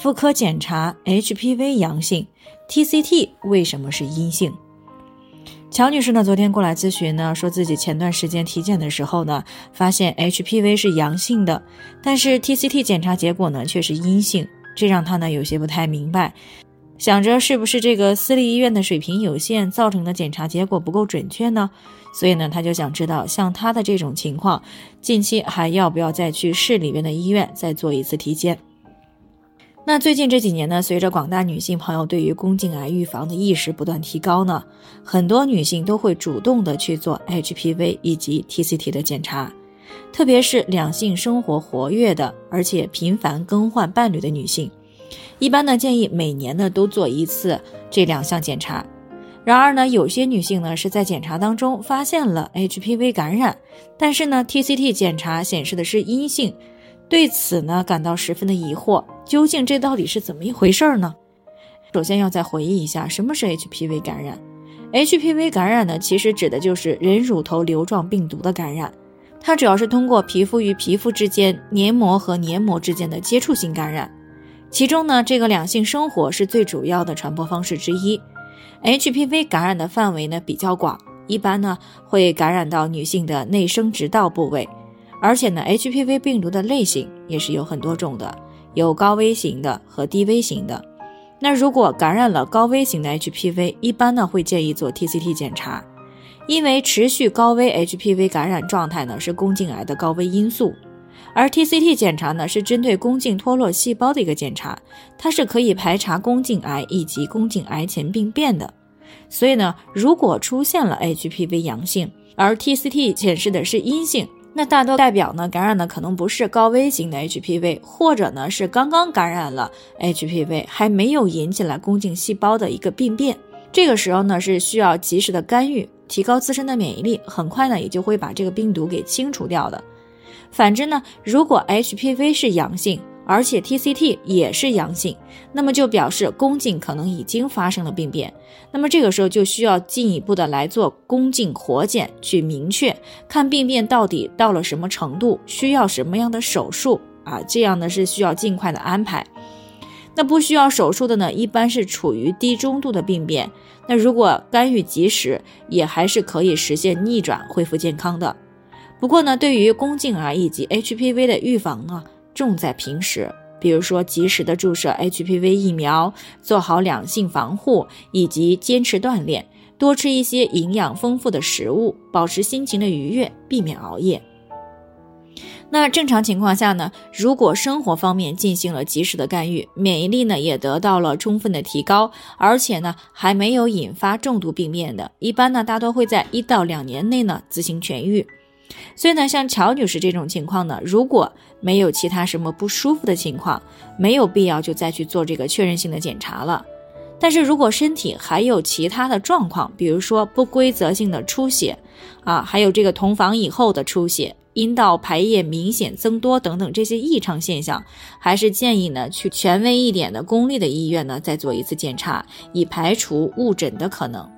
妇科检查 HPV 阳性，TCT 为什么是阴性？乔女士呢，昨天过来咨询呢，说自己前段时间体检的时候呢，发现 HPV 是阳性的，但是 TCT 检查结果呢却是阴性，这让她呢有些不太明白，想着是不是这个私立医院的水平有限造成的检查结果不够准确呢？所以呢，她就想知道像她的这种情况，近期还要不要再去市里边的医院再做一次体检？那最近这几年呢，随着广大女性朋友对于宫颈癌预防的意识不断提高呢，很多女性都会主动的去做 HPV 以及 TCT 的检查，特别是两性生活活跃的，而且频繁更换伴侣的女性，一般呢建议每年呢都做一次这两项检查。然而呢，有些女性呢是在检查当中发现了 HPV 感染，但是呢 TCT 检查显示的是阴性。对此呢，感到十分的疑惑，究竟这到底是怎么一回事呢？首先要再回忆一下，什么是 HPV 感染？HPV 感染呢，其实指的就是人乳头瘤状病毒的感染，它主要是通过皮肤与皮肤之间、黏膜和黏膜之间的接触性感染，其中呢，这个两性生活是最主要的传播方式之一。HPV 感染的范围呢比较广，一般呢会感染到女性的内生殖道部位。而且呢，HPV 病毒的类型也是有很多种的，有高危型的和低危型的。那如果感染了高危型的 HPV，一般呢会建议做 TCT 检查，因为持续高危 HPV 感染状态呢是宫颈癌的高危因素。而 TCT 检查呢是针对宫颈脱落细胞的一个检查，它是可以排查宫颈癌以及宫颈癌前病变的。所以呢，如果出现了 HPV 阳性，而 TCT 显示的是阴性。那大多代表呢，感染的可能不是高危型的 HPV，或者呢是刚刚感染了 HPV，还没有引起来宫颈细胞的一个病变。这个时候呢是需要及时的干预，提高自身的免疫力，很快呢也就会把这个病毒给清除掉的。反之呢，如果 HPV 是阳性，而且 TCT 也是阳性，那么就表示宫颈可能已经发生了病变。那么这个时候就需要进一步的来做宫颈活检，去明确看病变到底到了什么程度，需要什么样的手术啊？这样呢是需要尽快的安排。那不需要手术的呢，一般是处于低中度的病变。那如果干预及时，也还是可以实现逆转恢复健康的。不过呢，对于宫颈癌以及 HPV 的预防呢？重在平时，比如说及时的注射 HPV 疫苗，做好两性防护，以及坚持锻炼，多吃一些营养丰富的食物，保持心情的愉悦，避免熬夜。那正常情况下呢，如果生活方面进行了及时的干预，免疫力呢也得到了充分的提高，而且呢还没有引发重度病变的，一般呢大多会在一到两年内呢自行痊愈。所以呢，像乔女士这种情况呢，如果没有其他什么不舒服的情况，没有必要就再去做这个确认性的检查了。但是如果身体还有其他的状况，比如说不规则性的出血啊，还有这个同房以后的出血、阴道排液明显增多等等这些异常现象，还是建议呢去权威一点的公立的医院呢再做一次检查，以排除误诊的可能。